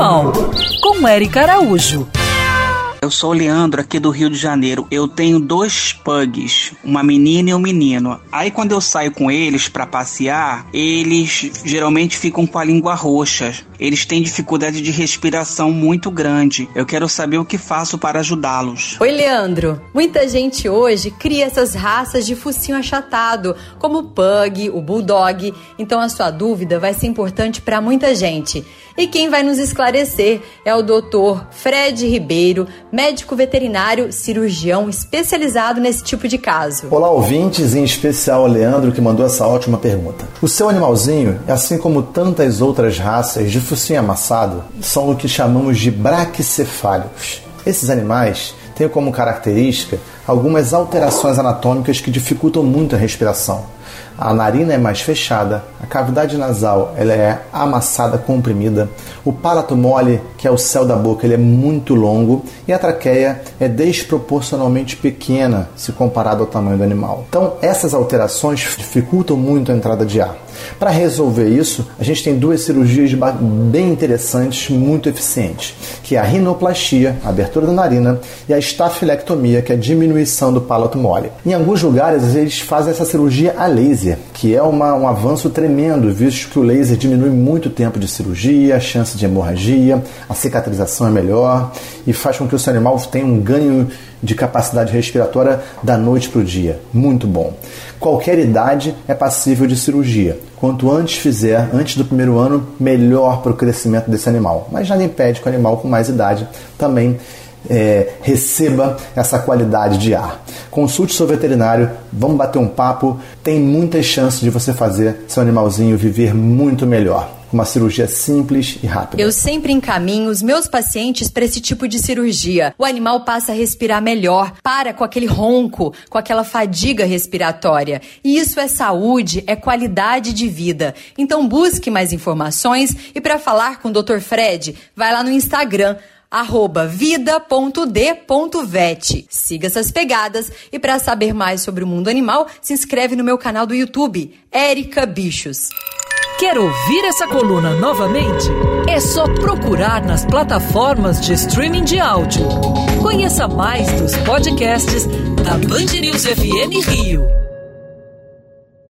Animal, com Eric Araújo. Eu sou o Leandro, aqui do Rio de Janeiro. Eu tenho dois pugs, uma menina e um menino. Aí quando eu saio com eles para passear, eles geralmente ficam com a língua roxa. Eles têm dificuldade de respiração muito grande. Eu quero saber o que faço para ajudá-los. Oi, Leandro. Muita gente hoje cria essas raças de focinho achatado, como o pug, o bulldog. Então a sua dúvida vai ser importante para muita gente. E quem vai nos esclarecer é o doutor Fred Ribeiro, médico veterinário, cirurgião especializado nesse tipo de caso. Olá, ouvintes, em especial Leandro que mandou essa ótima pergunta. O seu animalzinho, assim como tantas outras raças de focinho amassado, são o que chamamos de braquicefálicos. Esses animais têm como característica algumas alterações anatômicas que dificultam muito a respiração a narina é mais fechada, a cavidade nasal ela é amassada, comprimida, o palato mole, que é o céu da boca, ele é muito longo e a traqueia é desproporcionalmente pequena se comparado ao tamanho do animal. Então, essas alterações dificultam muito a entrada de ar. Para resolver isso, a gente tem duas cirurgias bem interessantes, muito eficientes, que é a rinoplastia, a abertura da narina, e a estafilectomia, que é a diminuição do palato mole. Em alguns lugares, eles fazem essa cirurgia a laser, que é uma, um avanço tremendo, visto que o laser diminui muito o tempo de cirurgia, a chance de hemorragia, a cicatrização é melhor e faz com que o seu animal tenha um ganho de capacidade respiratória da noite para o dia. Muito bom. Qualquer idade é passível de cirurgia. Quanto antes fizer, antes do primeiro ano, melhor para o crescimento desse animal. Mas nada impede que o animal com mais idade também é, receba essa qualidade de ar. Consulte seu veterinário, vamos bater um papo. Tem muitas chances de você fazer seu animalzinho viver muito melhor uma cirurgia simples e rápida. Eu sempre encaminho os meus pacientes para esse tipo de cirurgia. O animal passa a respirar melhor, para com aquele ronco, com aquela fadiga respiratória. E isso é saúde, é qualidade de vida. Então busque mais informações e para falar com o Dr. Fred, vai lá no Instagram arroba vida.d.vet. Siga essas pegadas e para saber mais sobre o mundo animal, se inscreve no meu canal do YouTube, Érica Bichos. Quer ouvir essa coluna novamente? É só procurar nas plataformas de streaming de áudio. Conheça mais dos podcasts da Band News FM Rio.